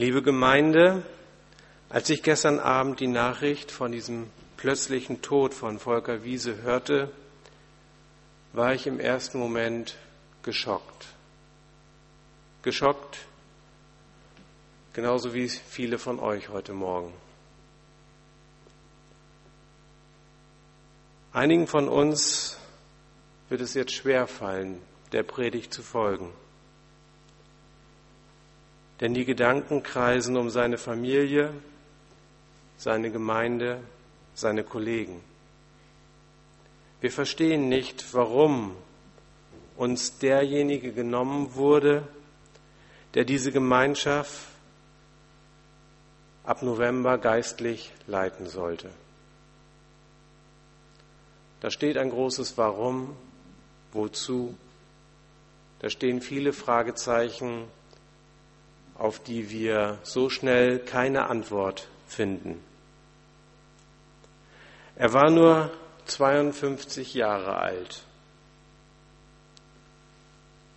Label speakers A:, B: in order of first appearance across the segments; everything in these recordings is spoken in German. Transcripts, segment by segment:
A: Liebe Gemeinde, als ich gestern Abend die Nachricht von diesem plötzlichen Tod von Volker Wiese hörte, war ich im ersten Moment geschockt. Geschockt, genauso wie viele von euch heute Morgen. Einigen von uns wird es jetzt schwer fallen, der Predigt zu folgen. Denn die Gedanken kreisen um seine Familie, seine Gemeinde, seine Kollegen. Wir verstehen nicht, warum uns derjenige genommen wurde, der diese Gemeinschaft ab November geistlich leiten sollte. Da steht ein großes Warum, wozu. Da stehen viele Fragezeichen, auf die wir so schnell keine Antwort finden. Er war nur 52 Jahre alt.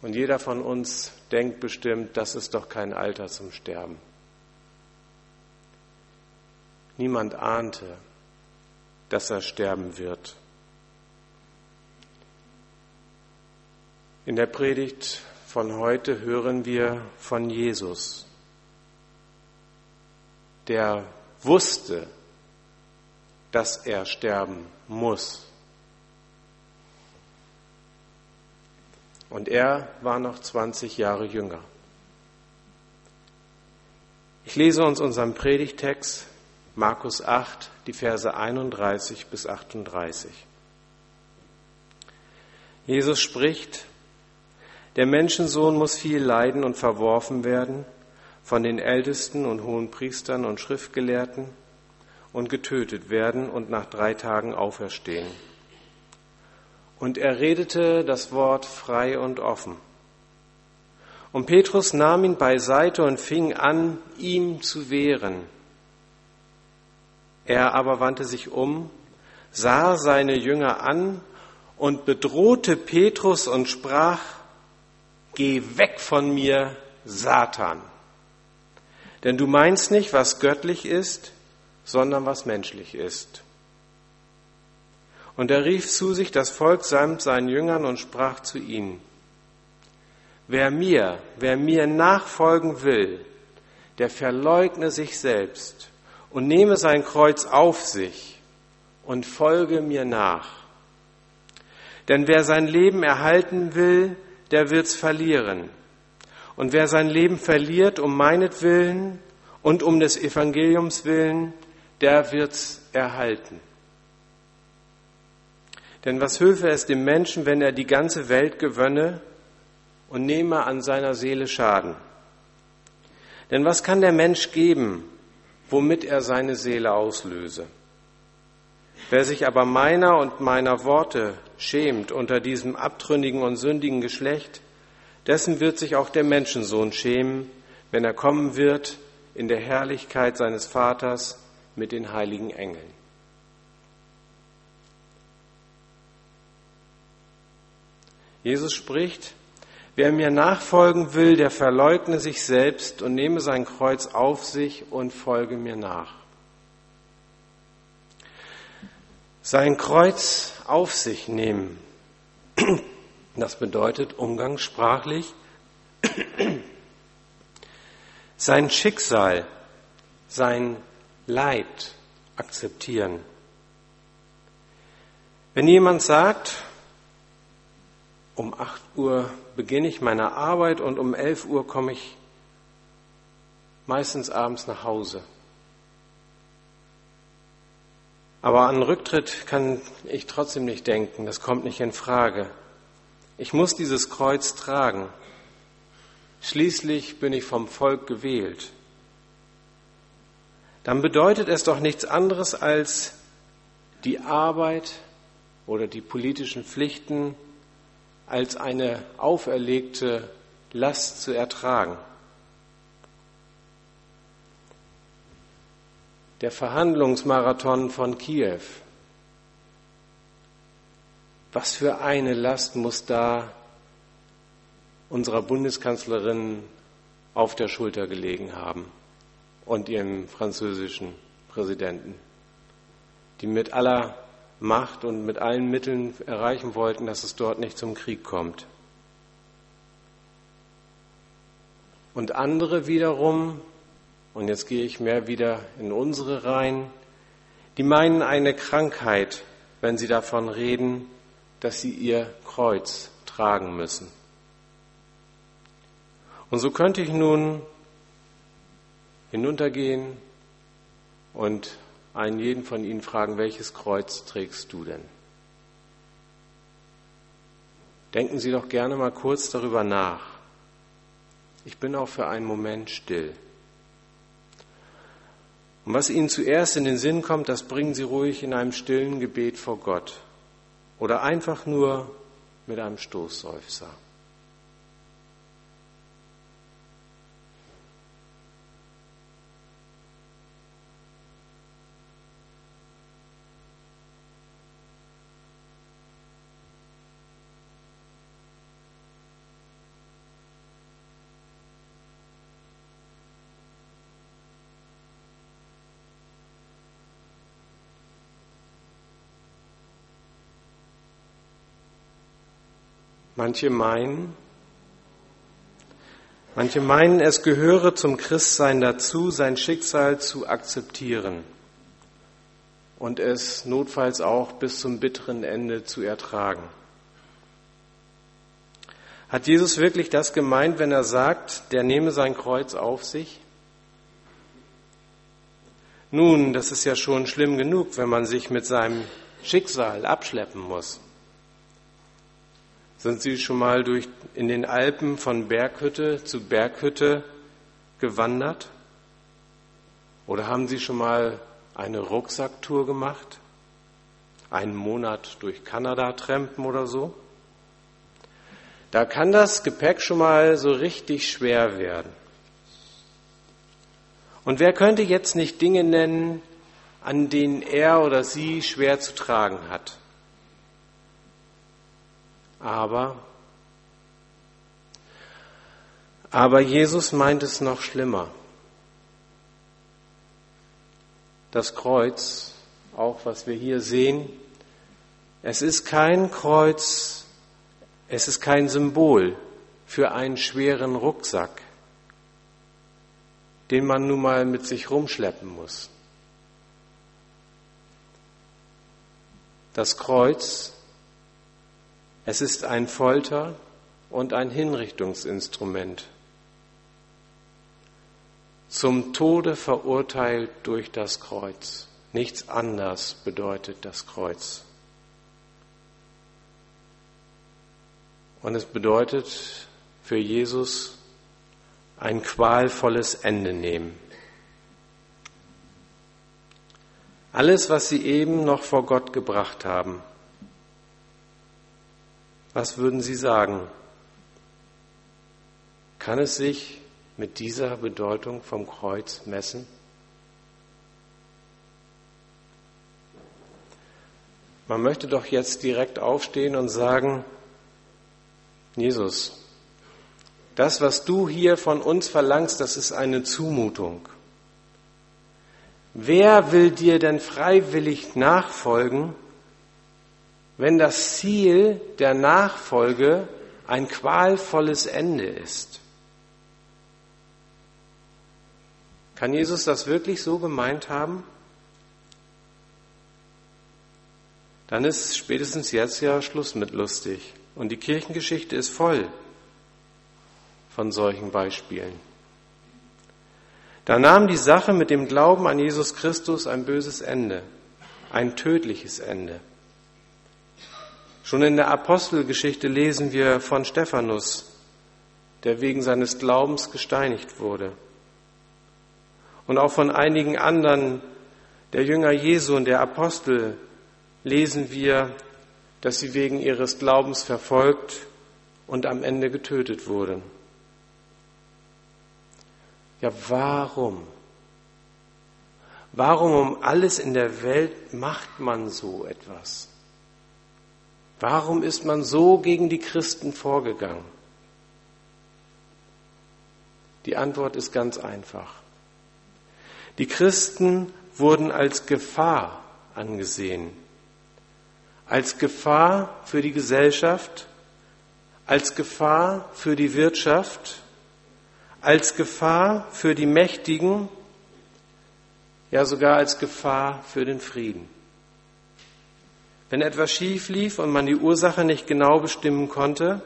A: Und jeder von uns denkt bestimmt, das ist doch kein Alter zum Sterben. Niemand ahnte, dass er sterben wird. In der Predigt von heute hören wir von Jesus, der wusste, dass er sterben muss. Und er war noch 20 Jahre jünger. Ich lese uns unseren Predigtext Markus 8, die Verse 31 bis 38. Jesus spricht, der Menschensohn muss viel leiden und verworfen werden von den Ältesten und hohen Priestern und Schriftgelehrten und getötet werden und nach drei Tagen auferstehen. Und er redete das Wort frei und offen. Und Petrus nahm ihn beiseite und fing an, ihm zu wehren. Er aber wandte sich um, sah seine Jünger an und bedrohte Petrus und sprach, Geh weg von mir, Satan. Denn du meinst nicht, was göttlich ist, sondern was menschlich ist. Und er rief zu sich das Volk samt seinen Jüngern und sprach zu ihnen, Wer mir, wer mir nachfolgen will, der verleugne sich selbst und nehme sein Kreuz auf sich und folge mir nach. Denn wer sein Leben erhalten will, der wird's verlieren. Und wer sein Leben verliert um meinetwillen und um des Evangeliums willen, der wird's erhalten. Denn was hülfe es dem Menschen, wenn er die ganze Welt gewönne und nehme an seiner Seele Schaden? Denn was kann der Mensch geben, womit er seine Seele auslöse? Wer sich aber meiner und meiner Worte schämt unter diesem abtrünnigen und sündigen Geschlecht, dessen wird sich auch der Menschensohn schämen, wenn er kommen wird in der Herrlichkeit seines Vaters mit den heiligen Engeln. Jesus spricht, wer mir nachfolgen will, der verleugne sich selbst und nehme sein Kreuz auf sich und folge mir nach. Sein Kreuz auf sich nehmen, das bedeutet umgangssprachlich, sein Schicksal, sein Leid akzeptieren. Wenn jemand sagt, um 8 Uhr beginne ich meine Arbeit und um 11 Uhr komme ich meistens abends nach Hause. Aber an Rücktritt kann ich trotzdem nicht denken, das kommt nicht in Frage. Ich muss dieses Kreuz tragen. Schließlich bin ich vom Volk gewählt dann bedeutet es doch nichts anderes als die Arbeit oder die politischen Pflichten als eine auferlegte Last zu ertragen. Der Verhandlungsmarathon von Kiew. Was für eine Last muss da unserer Bundeskanzlerin auf der Schulter gelegen haben? und ihrem französischen Präsidenten, die mit aller Macht und mit allen Mitteln erreichen wollten, dass es dort nicht zum Krieg kommt. Und andere wiederum, und jetzt gehe ich mehr wieder in unsere Reihen, die meinen eine Krankheit, wenn sie davon reden, dass sie ihr Kreuz tragen müssen. Und so könnte ich nun hinuntergehen und einen jeden von Ihnen fragen, welches Kreuz trägst du denn? Denken Sie doch gerne mal kurz darüber nach. Ich bin auch für einen Moment still. Und was Ihnen zuerst in den Sinn kommt, das bringen Sie ruhig in einem stillen Gebet vor Gott oder einfach nur mit einem Stoßseufzer. Manche meinen, manche meinen, es gehöre zum Christsein dazu, sein Schicksal zu akzeptieren und es notfalls auch bis zum bitteren Ende zu ertragen. Hat Jesus wirklich das gemeint, wenn er sagt, der nehme sein Kreuz auf sich? Nun, das ist ja schon schlimm genug, wenn man sich mit seinem Schicksal abschleppen muss. Sind Sie schon mal durch, in den Alpen von Berghütte zu Berghütte gewandert? Oder haben Sie schon mal eine Rucksacktour gemacht? Einen Monat durch Kanada trampen oder so? Da kann das Gepäck schon mal so richtig schwer werden. Und wer könnte jetzt nicht Dinge nennen, an denen er oder sie schwer zu tragen hat? Aber, aber Jesus meint es noch schlimmer. Das Kreuz, auch was wir hier sehen, es ist kein Kreuz, es ist kein Symbol für einen schweren Rucksack, den man nun mal mit sich rumschleppen muss. Das Kreuz es ist ein Folter- und ein Hinrichtungsinstrument. Zum Tode verurteilt durch das Kreuz. Nichts anders bedeutet das Kreuz. Und es bedeutet für Jesus ein qualvolles Ende nehmen. Alles, was sie eben noch vor Gott gebracht haben, was würden Sie sagen? Kann es sich mit dieser Bedeutung vom Kreuz messen? Man möchte doch jetzt direkt aufstehen und sagen, Jesus, das, was du hier von uns verlangst, das ist eine Zumutung. Wer will dir denn freiwillig nachfolgen, wenn das Ziel der Nachfolge ein qualvolles Ende ist. Kann Jesus das wirklich so gemeint haben? Dann ist spätestens jetzt ja Schluss mit lustig. Und die Kirchengeschichte ist voll von solchen Beispielen. Da nahm die Sache mit dem Glauben an Jesus Christus ein böses Ende, ein tödliches Ende. Schon in der Apostelgeschichte lesen wir von Stephanus, der wegen seines Glaubens gesteinigt wurde. Und auch von einigen anderen der Jünger Jesu und der Apostel lesen wir, dass sie wegen ihres Glaubens verfolgt und am Ende getötet wurden. Ja, warum? Warum um alles in der Welt macht man so etwas? Warum ist man so gegen die Christen vorgegangen? Die Antwort ist ganz einfach. Die Christen wurden als Gefahr angesehen, als Gefahr für die Gesellschaft, als Gefahr für die Wirtschaft, als Gefahr für die Mächtigen, ja sogar als Gefahr für den Frieden. Wenn etwas schief lief und man die Ursache nicht genau bestimmen konnte,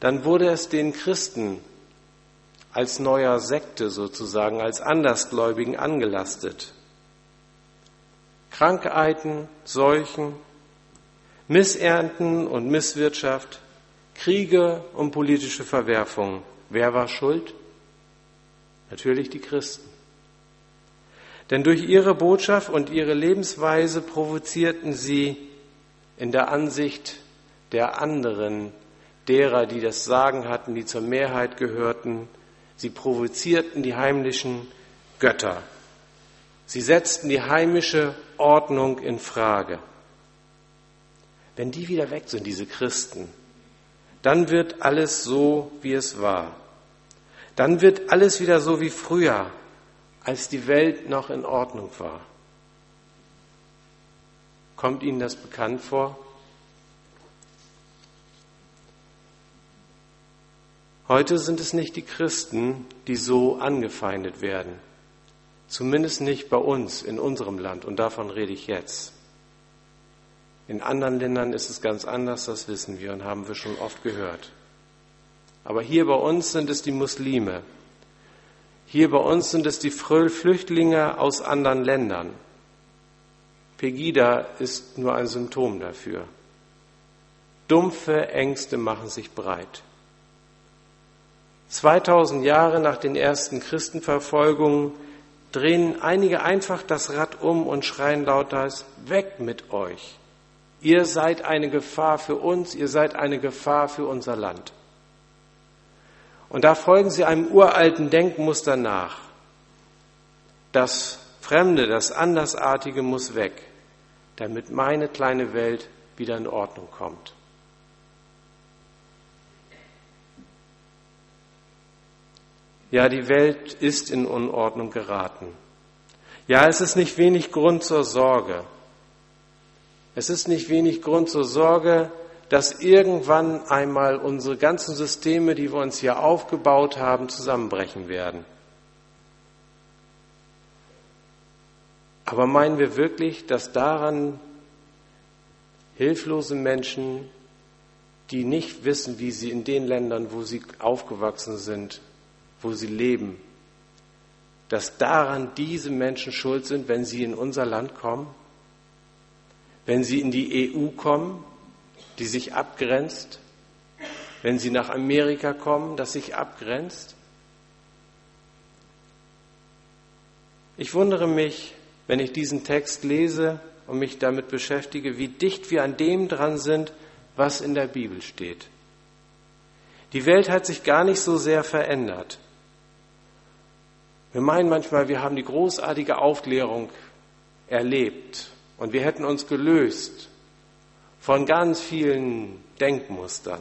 A: dann wurde es den Christen als neuer Sekte sozusagen, als Andersgläubigen angelastet. Krankheiten, Seuchen, Missernten und Misswirtschaft, Kriege und politische Verwerfungen. Wer war schuld? Natürlich die Christen. Denn durch ihre Botschaft und ihre Lebensweise provozierten sie in der Ansicht der anderen, derer, die das Sagen hatten, die zur Mehrheit gehörten, sie provozierten die heimlichen Götter. Sie setzten die heimische Ordnung in Frage. Wenn die wieder weg sind, diese Christen, dann wird alles so, wie es war. Dann wird alles wieder so wie früher, als die Welt noch in Ordnung war. Kommt Ihnen das bekannt vor? Heute sind es nicht die Christen, die so angefeindet werden. Zumindest nicht bei uns, in unserem Land. Und davon rede ich jetzt. In anderen Ländern ist es ganz anders, das wissen wir und haben wir schon oft gehört. Aber hier bei uns sind es die Muslime. Hier bei uns sind es die Flüchtlinge aus anderen Ländern. Pegida ist nur ein Symptom dafür. Dumpfe Ängste machen sich breit. 2000 Jahre nach den ersten Christenverfolgungen drehen einige einfach das Rad um und schreien lauter, weg mit euch. Ihr seid eine Gefahr für uns, ihr seid eine Gefahr für unser Land. Und da folgen sie einem uralten Denkmuster nach. Das Fremde, das Andersartige muss weg, damit meine kleine Welt wieder in Ordnung kommt. Ja, die Welt ist in Unordnung geraten. Ja, es ist nicht wenig Grund zur Sorge. Es ist nicht wenig Grund zur Sorge, dass irgendwann einmal unsere ganzen Systeme, die wir uns hier aufgebaut haben, zusammenbrechen werden. Aber meinen wir wirklich, dass daran hilflose Menschen, die nicht wissen, wie sie in den Ländern, wo sie aufgewachsen sind, wo sie leben, dass daran diese Menschen schuld sind, wenn sie in unser Land kommen, wenn sie in die EU kommen, die sich abgrenzt, wenn sie nach Amerika kommen, das sich abgrenzt. Ich wundere mich, wenn ich diesen Text lese und mich damit beschäftige, wie dicht wir an dem dran sind, was in der Bibel steht. Die Welt hat sich gar nicht so sehr verändert. Wir meinen manchmal, wir haben die großartige Aufklärung erlebt und wir hätten uns gelöst von ganz vielen Denkmustern.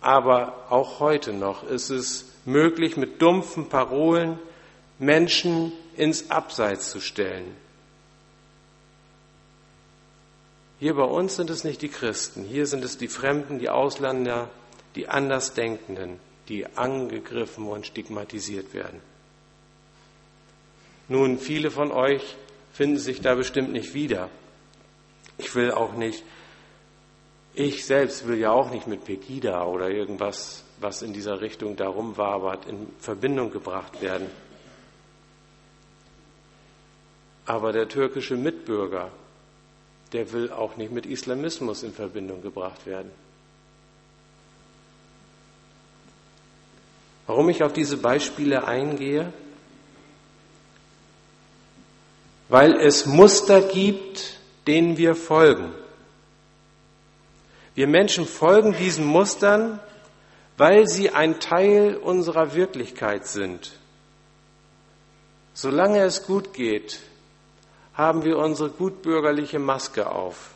A: Aber auch heute noch ist es möglich, mit dumpfen Parolen Menschen ins Abseits zu stellen. Hier bei uns sind es nicht die Christen, hier sind es die Fremden, die Ausländer, die Andersdenkenden, die angegriffen und stigmatisiert werden. Nun, viele von euch finden sich da bestimmt nicht wieder. Ich will auch nicht, ich selbst will ja auch nicht mit Pegida oder irgendwas, was in dieser Richtung darum wabert, in Verbindung gebracht werden. Aber der türkische Mitbürger, der will auch nicht mit Islamismus in Verbindung gebracht werden. Warum ich auf diese Beispiele eingehe? Weil es Muster gibt, denen wir folgen. Wir Menschen folgen diesen Mustern, weil sie ein Teil unserer Wirklichkeit sind. Solange es gut geht, haben wir unsere gutbürgerliche Maske auf.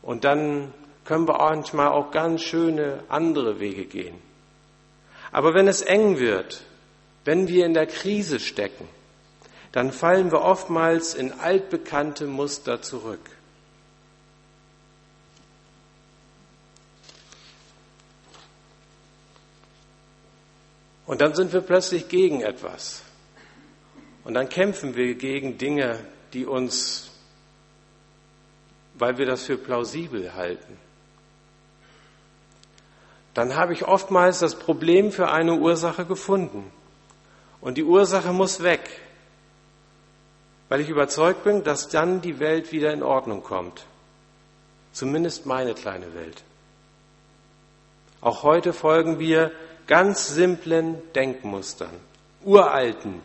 A: Und dann können wir manchmal auch ganz schöne andere Wege gehen. Aber wenn es eng wird, Wenn wir in der Krise stecken, dann fallen wir oftmals in altbekannte Muster zurück. Und dann sind wir plötzlich gegen etwas. Und dann kämpfen wir gegen Dinge, die uns, weil wir das für plausibel halten. Dann habe ich oftmals das Problem für eine Ursache gefunden. Und die Ursache muss weg, weil ich überzeugt bin, dass dann die Welt wieder in Ordnung kommt. Zumindest meine kleine Welt. Auch heute folgen wir ganz simplen Denkmustern, uralten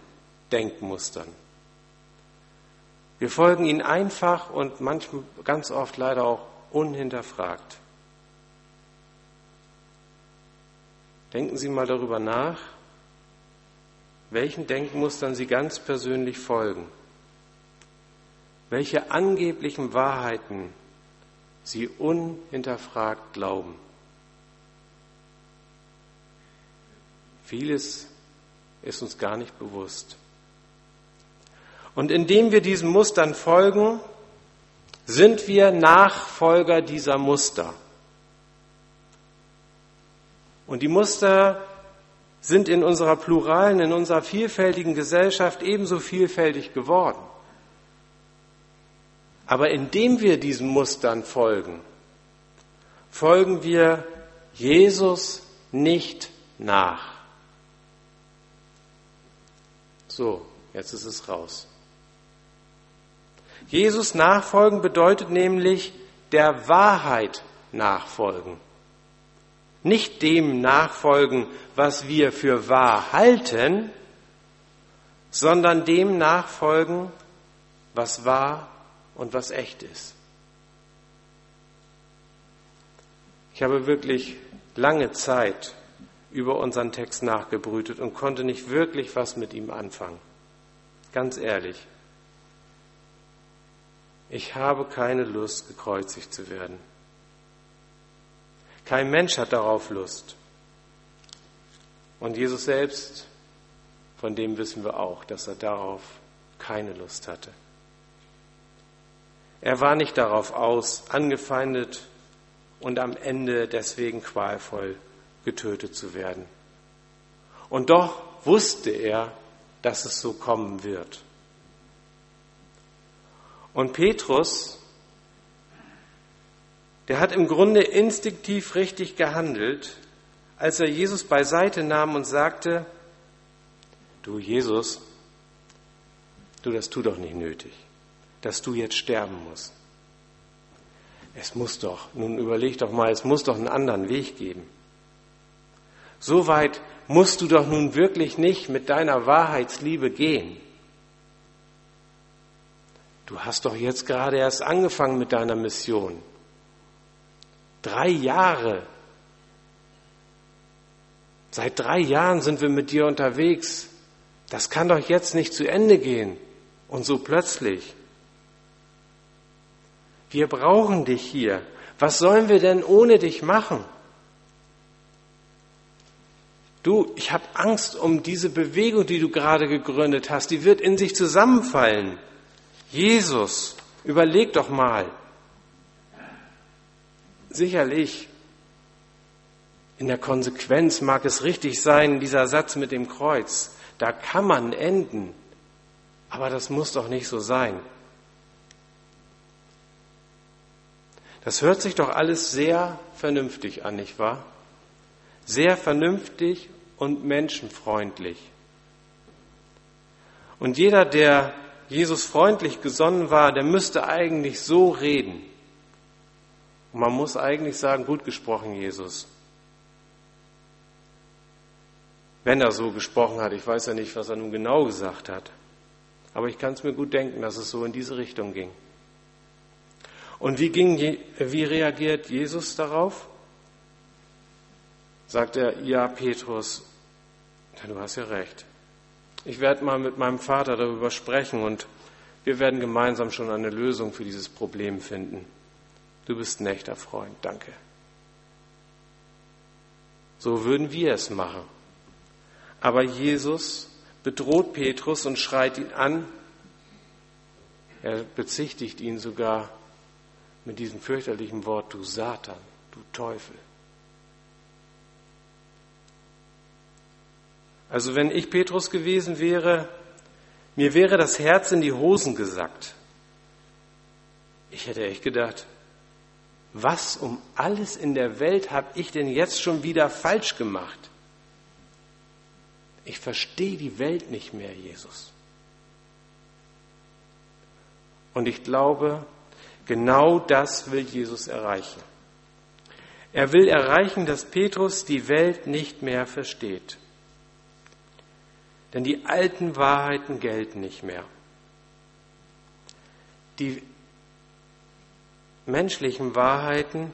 A: Denkmustern. Wir folgen ihnen einfach und manchmal ganz oft leider auch unhinterfragt. Denken Sie mal darüber nach, welchen Denkmustern Sie ganz persönlich folgen, welche angeblichen Wahrheiten Sie unhinterfragt glauben. Vieles ist uns gar nicht bewusst. Und indem wir diesen Mustern folgen, sind wir Nachfolger dieser Muster. Und die Muster sind in unserer pluralen, in unserer vielfältigen Gesellschaft ebenso vielfältig geworden. Aber indem wir diesen Mustern folgen, folgen wir Jesus nicht nach. So, jetzt ist es raus. Jesus nachfolgen bedeutet nämlich der Wahrheit nachfolgen. Nicht dem nachfolgen, was wir für wahr halten, sondern dem nachfolgen, was wahr und was echt ist. Ich habe wirklich lange Zeit über unseren Text nachgebrütet und konnte nicht wirklich was mit ihm anfangen. Ganz ehrlich. Ich habe keine Lust, gekreuzigt zu werden. Kein Mensch hat darauf Lust. Und Jesus selbst, von dem wissen wir auch, dass er darauf keine Lust hatte. Er war nicht darauf aus, angefeindet und am Ende deswegen qualvoll getötet zu werden. Und doch wusste er, dass es so kommen wird. Und Petrus, der hat im Grunde instinktiv richtig gehandelt, als er Jesus beiseite nahm und sagte, du Jesus, du, das tu doch nicht nötig, dass du jetzt sterben musst. Es muss doch, nun überleg doch mal, es muss doch einen anderen Weg geben. So weit musst du doch nun wirklich nicht mit deiner Wahrheitsliebe gehen. Du hast doch jetzt gerade erst angefangen mit deiner Mission. Drei Jahre. Seit drei Jahren sind wir mit dir unterwegs. Das kann doch jetzt nicht zu Ende gehen. Und so plötzlich. Wir brauchen dich hier. Was sollen wir denn ohne dich machen? Du, ich habe Angst um diese Bewegung, die du gerade gegründet hast. Die wird in sich zusammenfallen. Jesus, überleg doch mal. Sicherlich, in der Konsequenz mag es richtig sein, dieser Satz mit dem Kreuz. Da kann man enden. Aber das muss doch nicht so sein. Das hört sich doch alles sehr vernünftig an, nicht wahr? Sehr vernünftig und menschenfreundlich. Und jeder, der Jesus freundlich gesonnen war, der müsste eigentlich so reden. Und man muss eigentlich sagen, gut gesprochen, Jesus. Wenn er so gesprochen hat, ich weiß ja nicht, was er nun genau gesagt hat. Aber ich kann es mir gut denken, dass es so in diese Richtung ging. Und wie, ging, wie reagiert Jesus darauf? sagt er, ja, Petrus, du hast ja recht. Ich werde mal mit meinem Vater darüber sprechen und wir werden gemeinsam schon eine Lösung für dieses Problem finden. Du bist ein echter Freund, danke. So würden wir es machen. Aber Jesus bedroht Petrus und schreit ihn an. Er bezichtigt ihn sogar mit diesem fürchterlichen Wort, du Satan, du Teufel. Also wenn ich Petrus gewesen wäre, mir wäre das Herz in die Hosen gesackt. Ich hätte echt gedacht, was um alles in der Welt habe ich denn jetzt schon wieder falsch gemacht? Ich verstehe die Welt nicht mehr, Jesus. Und ich glaube, genau das will Jesus erreichen. Er will erreichen, dass Petrus die Welt nicht mehr versteht. Denn die alten Wahrheiten gelten nicht mehr. Die menschlichen Wahrheiten,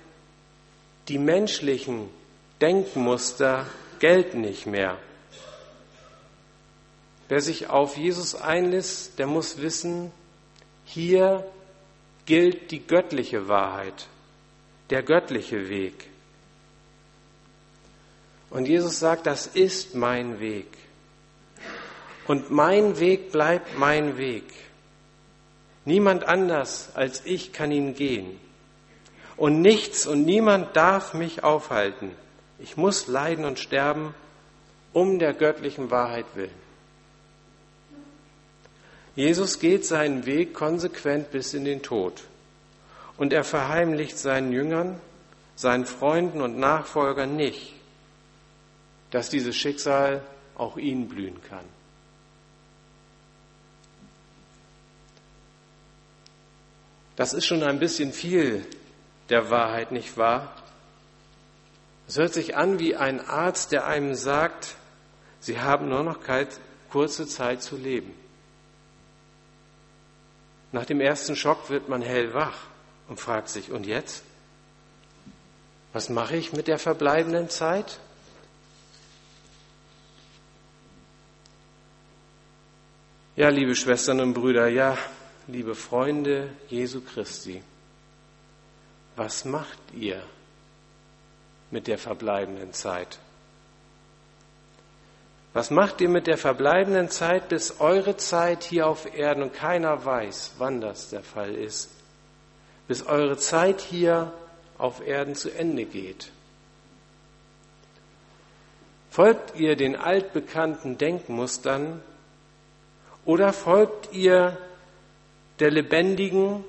A: die menschlichen Denkmuster gelten nicht mehr. Wer sich auf Jesus einlässt, der muss wissen, hier gilt die göttliche Wahrheit, der göttliche Weg. Und Jesus sagt, das ist mein Weg. Und mein Weg bleibt mein Weg. Niemand anders als ich kann ihn gehen. Und nichts und niemand darf mich aufhalten. Ich muss leiden und sterben um der göttlichen Wahrheit willen. Jesus geht seinen Weg konsequent bis in den Tod. Und er verheimlicht seinen Jüngern, seinen Freunden und Nachfolgern nicht, dass dieses Schicksal auch ihnen blühen kann. Das ist schon ein bisschen viel der Wahrheit, nicht wahr? Es hört sich an wie ein Arzt, der einem sagt, Sie haben nur noch kurze Zeit zu leben. Nach dem ersten Schock wird man hellwach und fragt sich, und jetzt? Was mache ich mit der verbleibenden Zeit? Ja, liebe Schwestern und Brüder, ja, liebe Freunde Jesu Christi, was macht ihr mit der verbleibenden Zeit? Was macht ihr mit der verbleibenden Zeit, bis eure Zeit hier auf Erden, und keiner weiß, wann das der Fall ist, bis eure Zeit hier auf Erden zu Ende geht? Folgt ihr den altbekannten Denkmustern oder folgt ihr der lebendigen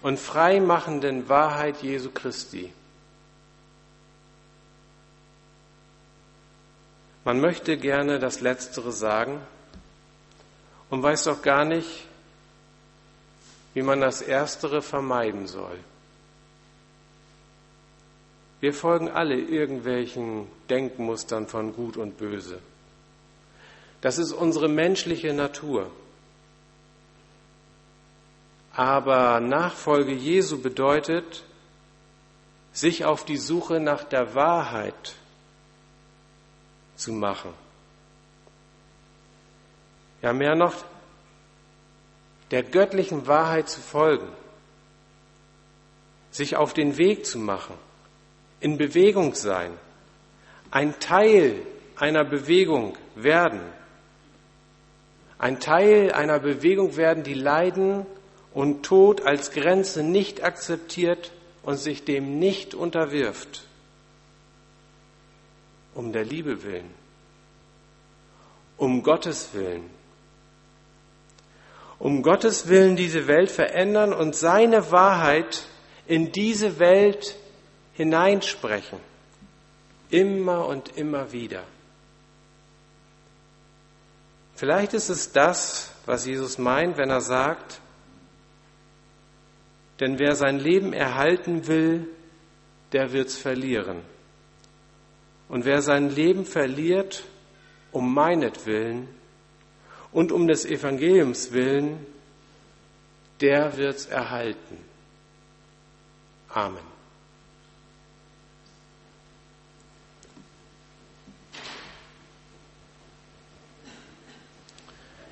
A: und freimachenden Wahrheit Jesu Christi. Man möchte gerne das Letztere sagen und weiß doch gar nicht, wie man das Erstere vermeiden soll. Wir folgen alle irgendwelchen Denkmustern von Gut und Böse. Das ist unsere menschliche Natur. Aber Nachfolge Jesu bedeutet, sich auf die Suche nach der Wahrheit zu machen. Ja, mehr noch, der göttlichen Wahrheit zu folgen, sich auf den Weg zu machen, in Bewegung sein, ein Teil einer Bewegung werden, ein Teil einer Bewegung werden, die Leiden und Tod als Grenze nicht akzeptiert und sich dem nicht unterwirft, um der Liebe willen, um Gottes willen, um Gottes willen diese Welt verändern und seine Wahrheit in diese Welt hineinsprechen, immer und immer wieder. Vielleicht ist es das, was Jesus meint, wenn er sagt, denn wer sein Leben erhalten will, der wird's verlieren. Und wer sein Leben verliert, um meinetwillen und um des Evangeliums willen, der wird's erhalten. Amen.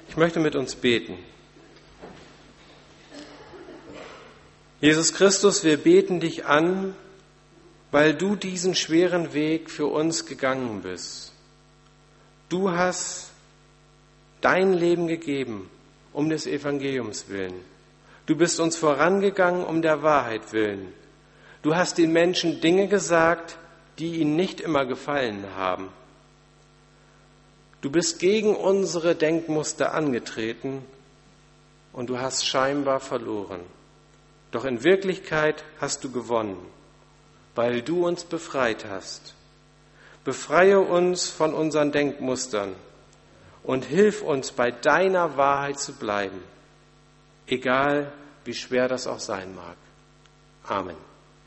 A: Ich möchte mit uns beten. Jesus Christus, wir beten dich an, weil du diesen schweren Weg für uns gegangen bist. Du hast dein Leben gegeben um des Evangeliums willen. Du bist uns vorangegangen um der Wahrheit willen. Du hast den Menschen Dinge gesagt, die ihnen nicht immer gefallen haben. Du bist gegen unsere Denkmuster angetreten und du hast scheinbar verloren. Doch in Wirklichkeit hast du gewonnen, weil du uns befreit hast. Befreie uns von unseren Denkmustern und hilf uns bei deiner Wahrheit zu bleiben, egal wie schwer das auch sein mag. Amen.